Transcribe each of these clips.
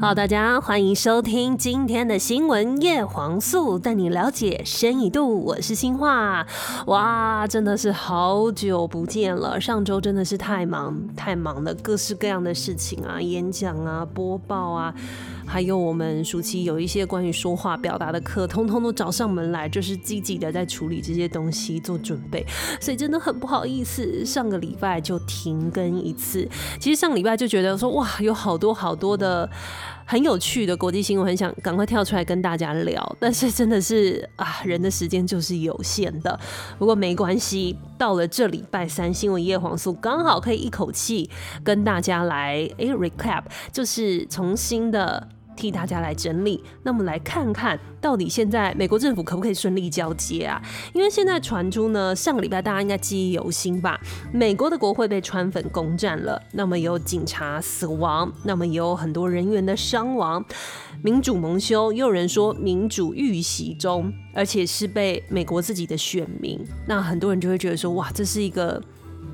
好，大家欢迎收听今天的新闻叶黄素，带你了解深一度。我是新化，哇，真的是好久不见了。上周真的是太忙太忙了，各式各样的事情啊，演讲啊，播报啊。还有我们暑期有一些关于说话表达的课，通通都找上门来，就是积极的在处理这些东西做准备，所以真的很不好意思，上个礼拜就停更一次。其实上礼拜就觉得说，哇，有好多好多的很有趣的国际新闻，很想赶快跳出来跟大家聊，但是真的是啊，人的时间就是有限的。不过没关系，到了这礼拜三新闻叶黄素刚好可以一口气跟大家来哎 recap，就是重新的。替大家来整理，那么来看看到底现在美国政府可不可以顺利交接啊？因为现在传出呢，上个礼拜大家应该记忆犹新吧？美国的国会被川粉攻占了，那么有警察死亡，那么也有很多人员的伤亡，民主蒙羞，又有人说民主遇袭中，而且是被美国自己的选民，那很多人就会觉得说，哇，这是一个。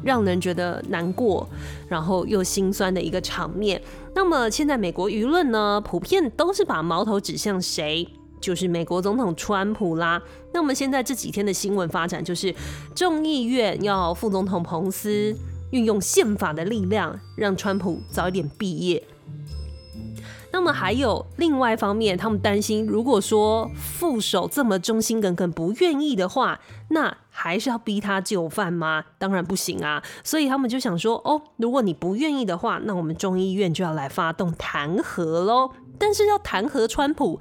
让人觉得难过，然后又心酸的一个场面。那么现在美国舆论呢，普遍都是把矛头指向谁？就是美国总统川普啦。那么现在这几天的新闻发展，就是众议院要副总统彭斯运用宪法的力量，让川普早一点毕业。那么还有另外一方面，他们担心，如果说副手这么忠心耿耿不愿意的话，那。还是要逼他就范吗？当然不行啊！所以他们就想说，哦，如果你不愿意的话，那我们中医院就要来发动弹劾喽。但是要弹劾川普，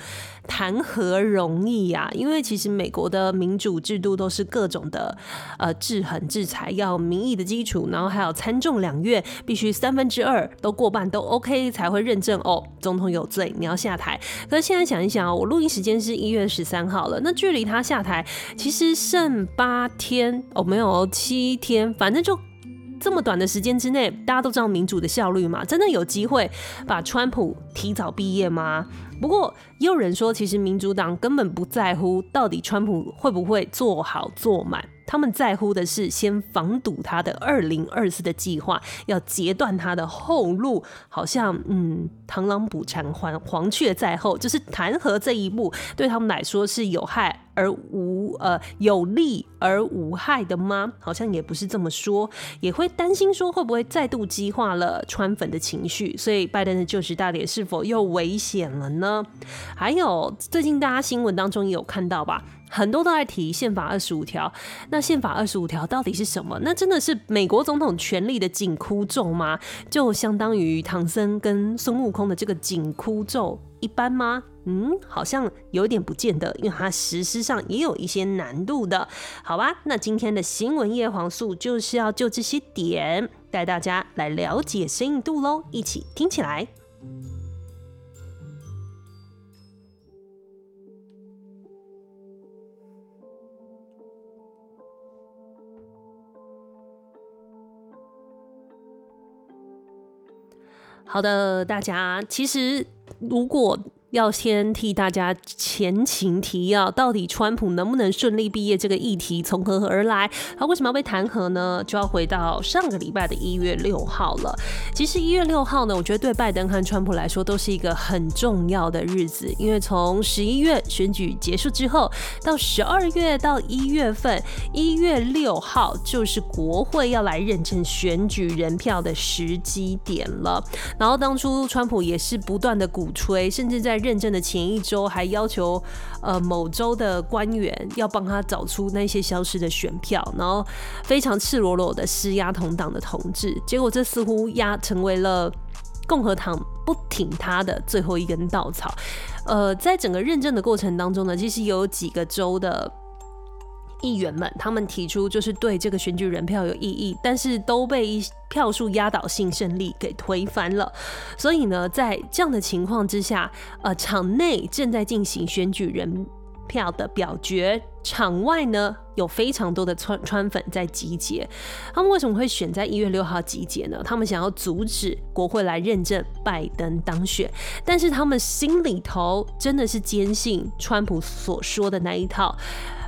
弹劾容易呀？因为其实美国的民主制度都是各种的呃制衡制裁，要民意的基础，然后还有参众两院必须三分之二都过半都 OK 才会认证哦，总统有罪，你要下台。可是现在想一想啊，我录音时间是一月十三号了，那距离他下台其实剩八。天哦，没有七天，反正就这么短的时间之内，大家都知道民主的效率嘛，真的有机会把川普提早毕业吗？不过也有人说，其实民主党根本不在乎到底川普会不会做好做满。他们在乎的是先防堵他的二零二四的计划，要截断他的后路，好像嗯，螳螂捕蝉，黄黄雀在后，就是弹劾这一步对他们来说是有害而无呃有利而无害的吗？好像也不是这么说，也会担心说会不会再度激化了川粉的情绪，所以拜登的就职大典是否又危险了呢？还有最近大家新闻当中也有看到吧？很多都在提宪法二十五条，那宪法二十五条到底是什么？那真的是美国总统权力的紧箍咒吗？就相当于唐僧跟孙悟空的这个紧箍咒一般吗？嗯，好像有点不见得，因为它实施上也有一些难度的。好吧，那今天的新闻叶黄素就是要就这些点带大家来了解深度喽，一起听起来。好的，大家其实如果。要先替大家前情提要，到底川普能不能顺利毕业这个议题从何而来？他为什么要被弹劾呢？就要回到上个礼拜的一月六号了。其实一月六号呢，我觉得对拜登和川普来说都是一个很重要的日子，因为从十一月选举结束之后，到十二月到一月份，一月六号就是国会要来认证选举人票的时机点了。然后当初川普也是不断的鼓吹，甚至在认证的前一周，还要求呃某州的官员要帮他找出那些消失的选票，然后非常赤裸裸的施压同党的同志。结果这似乎压成为了共和党不挺他的最后一根稻草。呃，在整个认证的过程当中呢，其实有几个州的。议员们，他们提出就是对这个选举人票有异议，但是都被一票数压倒性胜利给推翻了。所以呢，在这样的情况之下，呃，场内正在进行选举人票的表决，场外呢有非常多的川川粉在集结。他们为什么会选在一月六号集结呢？他们想要阻止国会来认证拜登当选，但是他们心里头真的是坚信川普所说的那一套。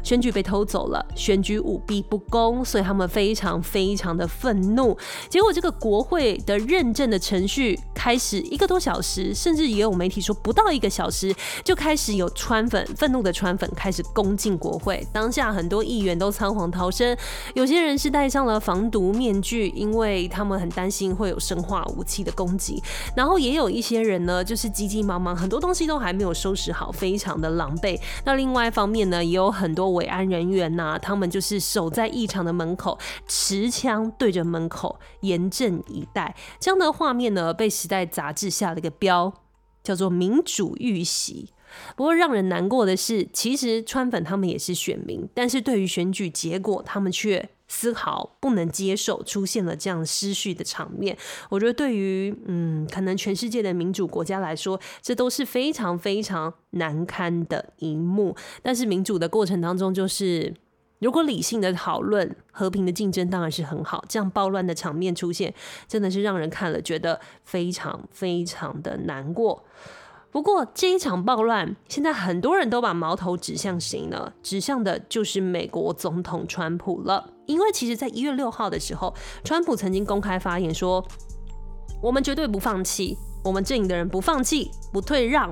选举被偷走了，选举舞弊不公，所以他们非常非常的愤怒。结果这个国会的认证的程序开始一个多小时，甚至也有媒体说不到一个小时，就开始有川粉愤怒的川粉开始攻进国会。当下很多议员都仓皇逃生，有些人是戴上了防毒面具，因为他们很担心会有生化武器的攻击。然后也有一些人呢，就是急急忙忙，很多东西都还没有收拾好，非常的狼狈。那另外一方面呢，也有很多维安人员呐、他们就是守在议场的门口，持枪对着门口，严阵以待。这样的画面呢，被《时代》杂志下了一个标，叫做“民主遇袭”。不过让人难过的是，其实川粉他们也是选民，但是对于选举结果，他们却丝毫不能接受，出现了这样失序的场面。我觉得对于嗯，可能全世界的民主国家来说，这都是非常非常难堪的一幕。但是民主的过程当中，就是如果理性的讨论、和平的竞争，当然是很好。这样暴乱的场面出现，真的是让人看了觉得非常非常的难过。不过这一场暴乱，现在很多人都把矛头指向谁呢？指向的就是美国总统川普了。因为其实，在一月六号的时候，川普曾经公开发言说：“我们绝对不放弃，我们阵营的人不放弃、不退让，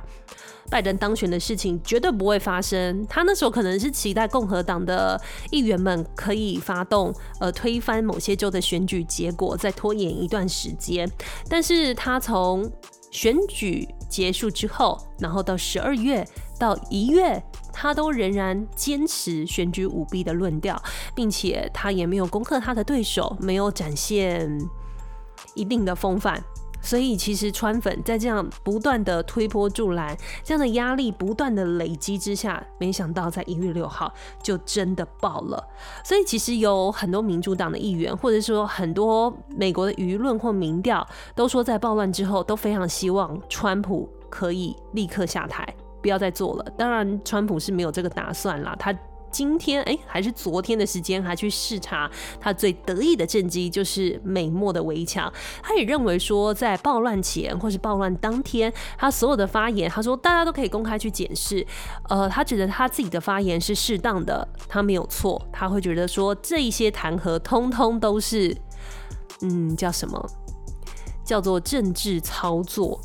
拜登当选的事情绝对不会发生。”他那时候可能是期待共和党的议员们可以发动呃推翻某些州的选举结果，再拖延一段时间。但是他从选举结束之后，然后到十二月到一月，他都仍然坚持选举舞弊的论调，并且他也没有攻克他的对手，没有展现一定的风范。所以，其实川粉在这样不断的推波助澜，这样的压力不断的累积之下，没想到在一月六号就真的爆了。所以，其实有很多民主党的议员，或者说很多美国的舆论或民调，都说在暴乱之后都非常希望川普可以立刻下台，不要再做了。当然，川普是没有这个打算啦，他。今天哎，还是昨天的时间，还去视察他最得意的政绩，就是美墨的围墙。他也认为说，在暴乱前或是暴乱当天，他所有的发言，他说大家都可以公开去检视。呃，他觉得他自己的发言是适当的，他没有错。他会觉得说，这一些弹劾通通都是，嗯，叫什么？叫做政治操作。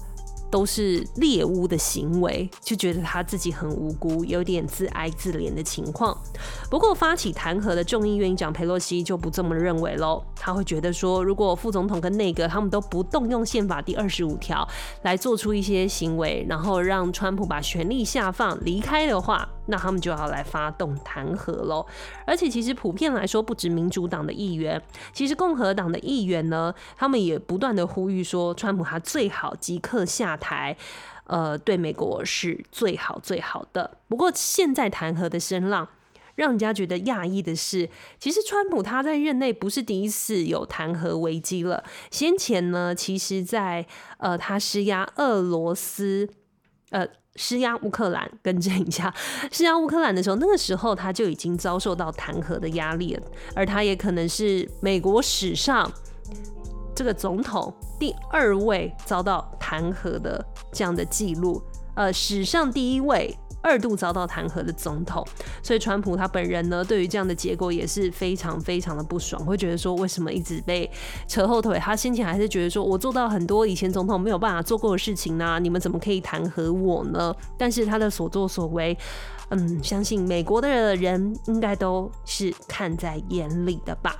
都是猎巫的行为，就觉得他自己很无辜，有点自哀自怜的情况。不过，发起弹劾的众议院议长佩洛西就不这么认为喽。他会觉得说，如果副总统跟内阁他们都不动用宪法第二十五条来做出一些行为，然后让川普把权力下放离开的话，那他们就要来发动弹劾喽。而且，其实普遍来说，不止民主党的议员，其实共和党的议员呢，他们也不断的呼吁说，川普他最好即刻下台，呃，对美国是最好最好的。不过，现在弹劾的声浪，让人家觉得讶异的是，其实川普他在任内不是第一次有弹劾危机了。先前呢，其实在呃，他施压俄罗斯，呃。施压乌克兰，更正一下，施压乌克兰的时候，那个时候他就已经遭受到弹劾的压力了，而他也可能是美国史上这个总统第二位遭到弹劾的这样的记录，呃，史上第一位。二度遭到弹劾的总统，所以川普他本人呢，对于这样的结果也是非常非常的不爽，会觉得说，为什么一直被扯后腿？他先前还是觉得说，我做到很多以前总统没有办法做过的事情呢、你们怎么可以弹劾我呢？但是他的所作所为，嗯，相信美国的人应该都是看在眼里的吧。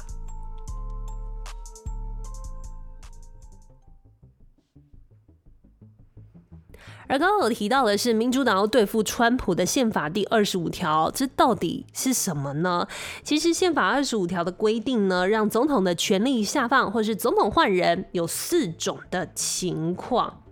而刚刚我提到的是，民主党要对付川普的宪法第二十五条，这到底是什么呢？其实宪法二十五条的规定呢，让总统的权力下放或是总统换人有四种的情况。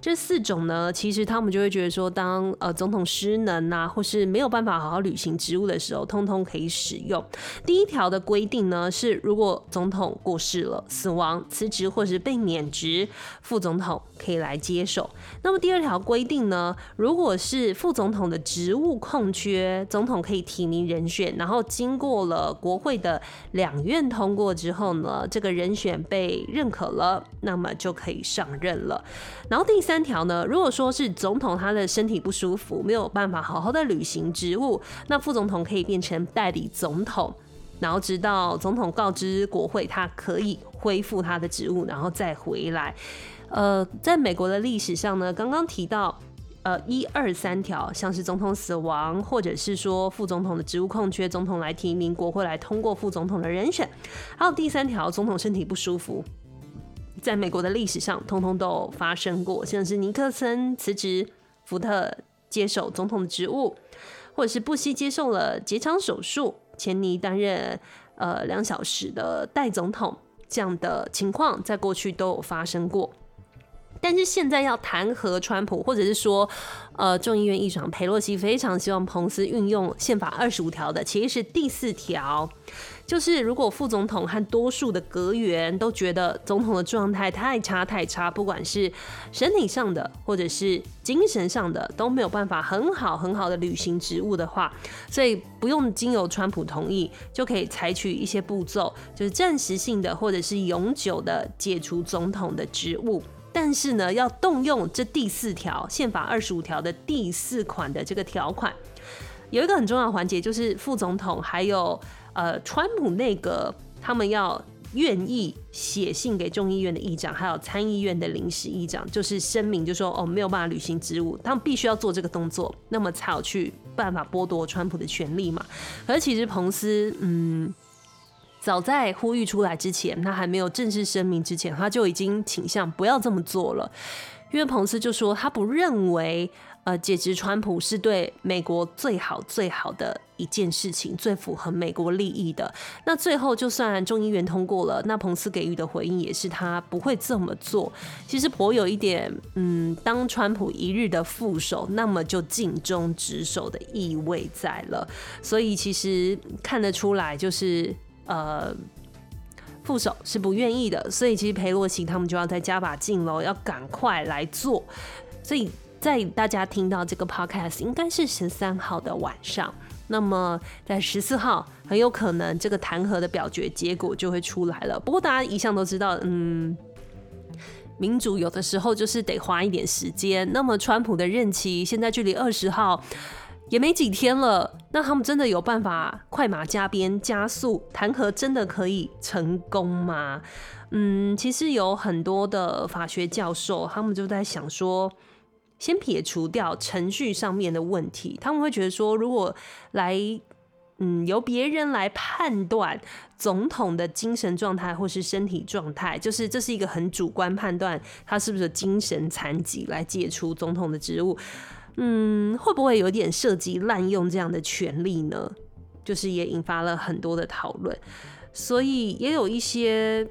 这四种呢，其实他们就会觉得说，当呃总统失能啊，或是没有办法好好履行职务的时候，通通可以使用。第一条的规定呢，是如果总统过世了、死亡、辞职或是被免职，副总统可以来接手。那么第二条规定呢，如果是副总统的职务空缺，总统可以提名人选，然后经过了国会的两院通过之后呢，这个人选被认可了，那么就可以上任了。然后第三条呢，如果说是总统他的身体不舒服，没有办法好好的履行职务，那副总统可以变成代理总统，然后直到总统告知国会，他可以恢复他的职务，然后再回来。呃，在美国的历史上呢，刚刚提到。呃，一二三条，像是总统死亡，或者是说副总统的职务空缺，总统来提名，国会来通过副总统的人选。还有第三条，总统身体不舒服，在美国的历史上，通通都发生过，像是尼克森辞职，福特接手总统的职务，或者是布希接受了结肠手术，钱尼担任呃两小时的代总统，这样的情况在过去都有发生过。但是现在要弹劾川普，或者是说，呃，众议院议长佩洛西非常希望彭斯运用宪法二十五条的，其实是第四条，就是如果副总统和多数的阁员都觉得总统的状态太差太差，不管是身体上的或者是精神上的都没有办法很好很好的履行职务的话，所以不用经由川普同意就可以采取一些步骤，就是暂时性的或者是永久的解除总统的职务。但是呢，要动用这第四条宪法二十五条的第四款的这个条款，有一个很重要的环节，就是副总统还有呃川普那个，他们要愿意写信给众议院的议长，还有参议院的临时议长，就是声明，就说哦没有办法履行职务，他们必须要做这个动作，那么才有去办法剥夺川普的权利嘛。而其实彭斯，嗯。早在呼吁出来之前，他还没有正式声明之前，他就已经倾向不要这么做了。因为彭斯就说他不认为，呃，解职川普是对美国最好最好的一件事情，最符合美国利益的。那最后就算众议员通过了，那彭斯给予的回应也是他不会这么做。其实颇有一点，嗯，当川普一日的副手，那么就尽忠职守的意味在了。所以其实看得出来，就是。呃，副手是不愿意的，所以其实裴洛西他们就要再加把劲喽，要赶快来做。所以在大家听到这个 podcast 应该是十三号的晚上，那么在十四号很有可能这个弹劾的表决结果就会出来了。不过大家一向都知道，嗯，民主有的时候就是得花一点时间。那么川普的任期现在距离二十号。也没几天了，那他们真的有办法快马加鞭加速弹劾，真的可以成功吗？嗯，其实有很多的法学教授，他们就在想说，先撇除掉程序上面的问题，他们会觉得说，如果来，嗯，由别人来判断总统的精神状态或是身体状态，就是这是一个很主观判断，他是不是精神残疾来解除总统的职务。嗯，会不会有点涉及滥用这样的权利呢？就是也引发了很多的讨论，所以也有一些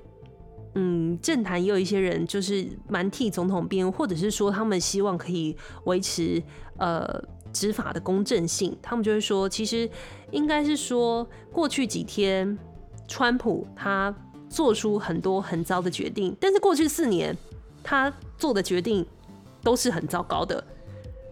嗯政坛也有一些人就是蛮替总统辩护，或者是说他们希望可以维持呃执法的公正性，他们就会说，其实应该是说过去几天川普他做出很多很糟的决定，但是过去四年他做的决定都是很糟糕的。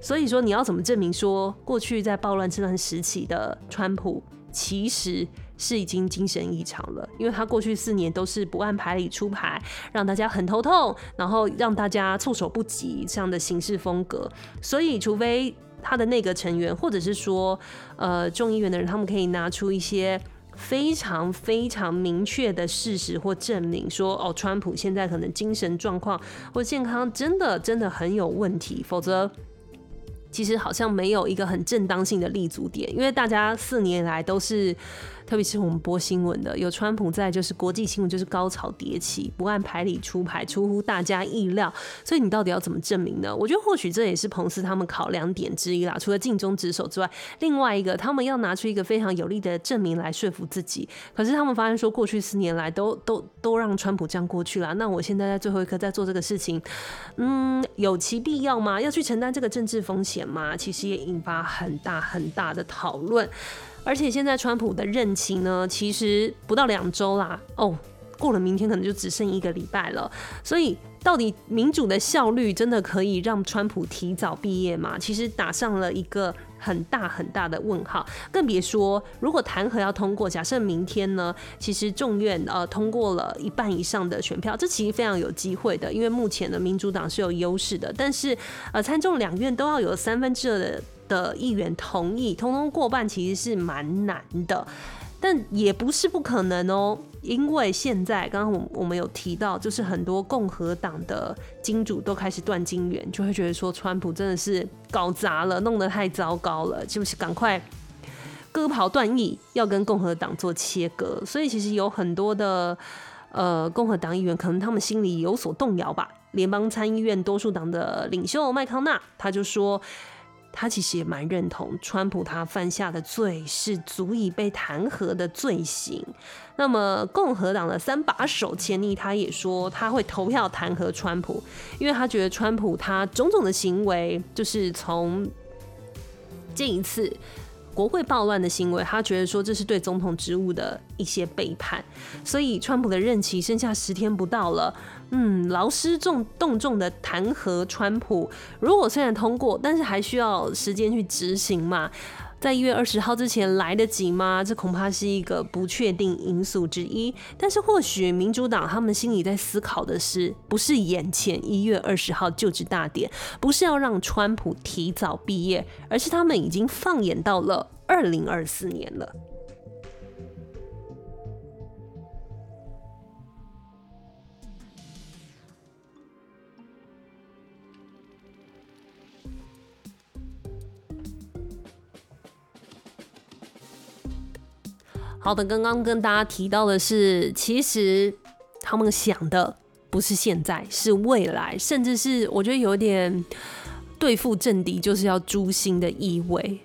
所以说，你要怎么证明说过去在暴乱这段时期的川普其实是已经精神异常了？因为他过去四年都是不按牌理出牌，让大家很头痛，然后让大家措手不及这样的行事风格。所以，除非他的内阁成员或者是说呃众议院的人，他们可以拿出一些非常非常明确的事实或证明说，哦，川普现在可能精神状况或健康真的真的很有问题，否则。其实好像没有一个很正当性的立足点，因为大家四年来都是。特别是我们播新闻的，有川普在，就是国际新闻就是高潮迭起，不按牌理出牌，出乎大家意料。所以你到底要怎么证明呢？我觉得或许这也是彭斯他们考量点之一啦。除了尽忠职守之外，另外一个他们要拿出一个非常有力的证明来说服自己。可是他们发现说，过去四年来都都都让川普这样过去了，那我现在在最后一刻在做这个事情，嗯，有其必要吗？要去承担这个政治风险吗？其实也引发很大很大的讨论。而且现在川普的任期呢，其实不到两周啦，哦，过了明天可能就只剩一个礼拜了。所以，到底民主的效率真的可以让川普提早毕业吗？其实打上了一个很大很大的问号。更别说，如果弹劾要通过，假设明天呢，其实众院呃通过了一半以上的选票，这其实非常有机会的，因为目前的民主党是有优势的。但是呃参众两院都要有三分之二的的议员同意，通通过半，其实是蛮难的。但也不是不可能哦，因为现在刚刚我我们有提到，就是很多共和党的金主都开始断金援，就会觉得说川普真的是搞砸了，弄得太糟糕了，就是赶快割袍断义，要跟共和党做切割。所以其实有很多的呃共和党议员，可能他们心里有所动摇吧。联邦参议院多数党的领袖麦康纳他就说。他其实也蛮认同川普他犯下的罪是足以被弹劾的罪行。那么共和党的三把手钱尼他也说他会投票弹劾川普，因为他觉得川普他种种的行为就是从这一次。国会暴乱的行为，他觉得说这是对总统职务的一些背叛，所以川普的任期剩下十天不到了，嗯，劳师重动众的弹劾川普，如果虽然通过，但是还需要时间去执行嘛。在一月二十号之前来得及吗？这恐怕是一个不确定因素之一。但是或许民主党他们心里在思考的是，不是眼前一月二十号就职大典，不是要让川普提早毕业，而是他们已经放眼到了二零二四年了。好的，刚刚跟大家提到的是，其实他们想的不是现在，是未来，甚至是我觉得有点对付政敌就是要诛心的意味。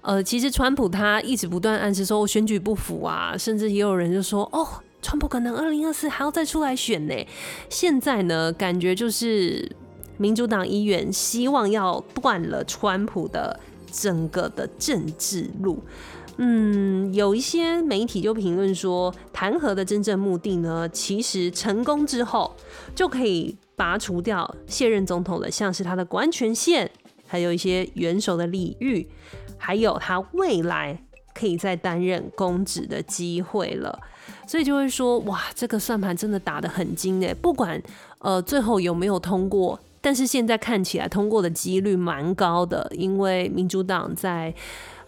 呃，其实川普他一直不断暗示说我选举不服啊，甚至也有人就说哦，川普可能二零二四还要再出来选呢。现在呢，感觉就是民主党议员希望要断了川普的整个的政治路。嗯，有一些媒体就评论说，弹劾的真正目的呢，其实成功之后就可以拔除掉现任总统的，像是他的国安权限，还有一些元首的礼遇，还有他未来可以再担任公职的机会了。所以就会说，哇，这个算盘真的打得很精诶，不管呃最后有没有通过，但是现在看起来通过的几率蛮高的，因为民主党在。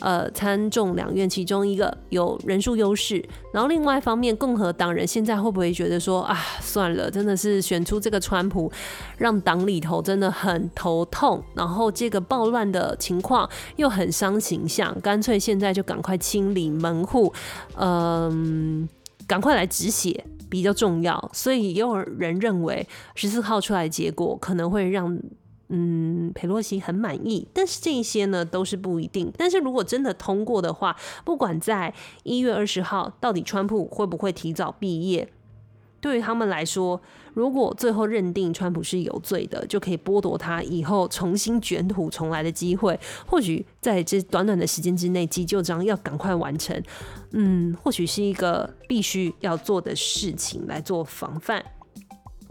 呃，参众两院其中一个有人数优势，然后另外一方面，共和党人现在会不会觉得说啊，算了，真的是选出这个川普，让党里头真的很头痛，然后这个暴乱的情况又很伤形象，干脆现在就赶快清理门户，嗯，赶快来止血比较重要。所以也有人认为十四号出来结果可能会让。嗯，裴洛西很满意，但是这些呢都是不一定。但是如果真的通过的话，不管在一月二十号到底川普会不会提早毕业，对于他们来说，如果最后认定川普是有罪的，就可以剥夺他以后重新卷土重来的机会。或许在这短短的时间之内，急救章要赶快完成。嗯，或许是一个必须要做的事情来做防范。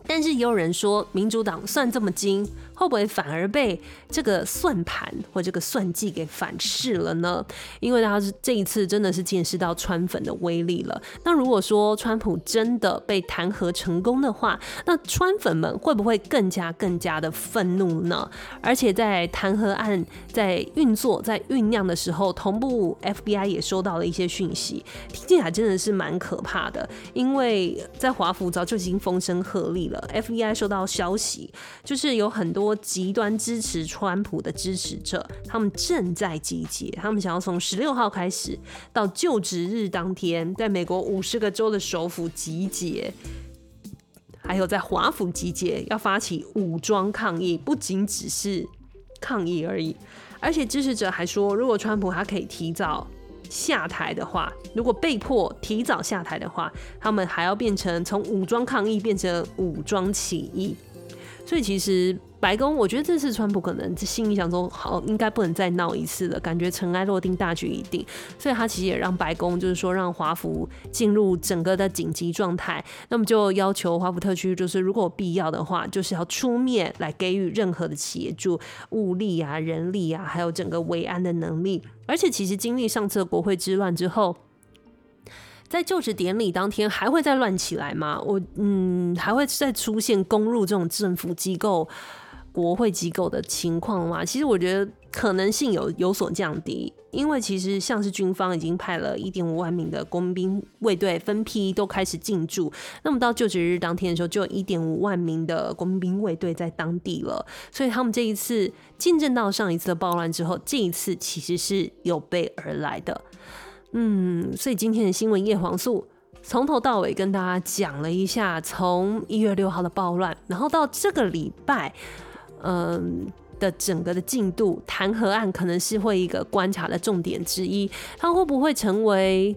但是也有人说，民主党算这么精，会不会反而被这个算盘或这个算计给反噬了呢？因为他是这一次真的是见识到川粉的威力了。那如果说川普真的被弹劾成功的话，那川粉们会不会更加更加的愤怒呢？而且在弹劾案在运作、在酝酿的时候，同步 FBI 也收到了一些讯息，听起来真的是蛮可怕的。因为在华府早就已经风声鹤唳了。FBI 收到消息，就是有很多极端支持川普的支持者，他们正在集结，他们想要从十六号开始到就职日当天，在美国五十个州的首府集结，还有在华府集结，要发起武装抗议，不仅只是抗议而已。而且支持者还说，如果川普他可以提早下台的话，如果被迫提早下台的话，他们还要变成从武装抗议变成武装起义。所以其实白宫，我觉得这次川普可能心里想说，好，应该不能再闹一次了，感觉尘埃落定，大局已定，所以他其实也让白宫就是说让华府进入整个的紧急状态，那么就要求华府特区就是如果必要的话，就是要出面来给予任何的协助，物力啊、人力啊，还有整个维安的能力，而且其实经历上次的国会之乱之后。在就职典礼当天还会再乱起来吗？我嗯，还会再出现攻入这种政府机构、国会机构的情况吗？其实我觉得可能性有有所降低，因为其实像是军方已经派了一点五万名的国民兵卫队分批都开始进驻，那么到就职日当天的时候，就有一点五万名的国民兵卫队在当地了，所以他们这一次进证到上一次的暴乱之后，这一次其实是有备而来的。嗯，所以今天的新闻叶黄素从头到尾跟大家讲了一下，从一月六号的暴乱，然后到这个礼拜，嗯的整个的进度，弹劾案可能是会一个观察的重点之一，它会不会成为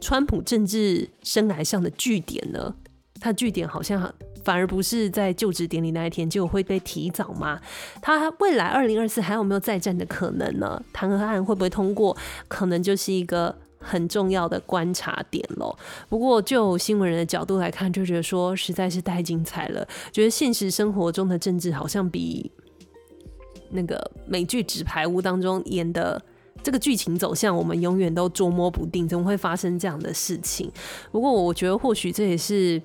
川普政治生涯上的据点呢？它据点好像。反而不是在就职典礼那一天就会被提早吗？他未来二零二四还有没有再战的可能呢？弹劾案会不会通过？可能就是一个很重要的观察点喽。不过就新闻人的角度来看，就觉得说实在是太精彩了。觉得现实生活中的政治好像比那个美剧《纸牌屋》当中演的这个剧情走向，我们永远都捉摸不定，怎么会发生这样的事情？不过我觉得或许这也是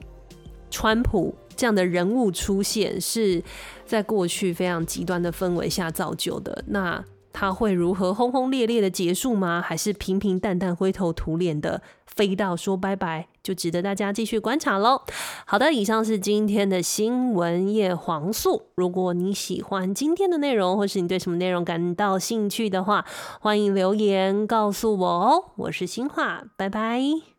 川普。这样的人物出现是在过去非常极端的氛围下造就的。那他会如何轰轰烈烈的结束吗？还是平平淡淡、灰头土脸的飞到说拜拜？就值得大家继续观察喽。好的，以上是今天的新闻叶黄素。如果你喜欢今天的内容，或是你对什么内容感到兴趣的话，欢迎留言告诉我哦。我是新化，拜拜。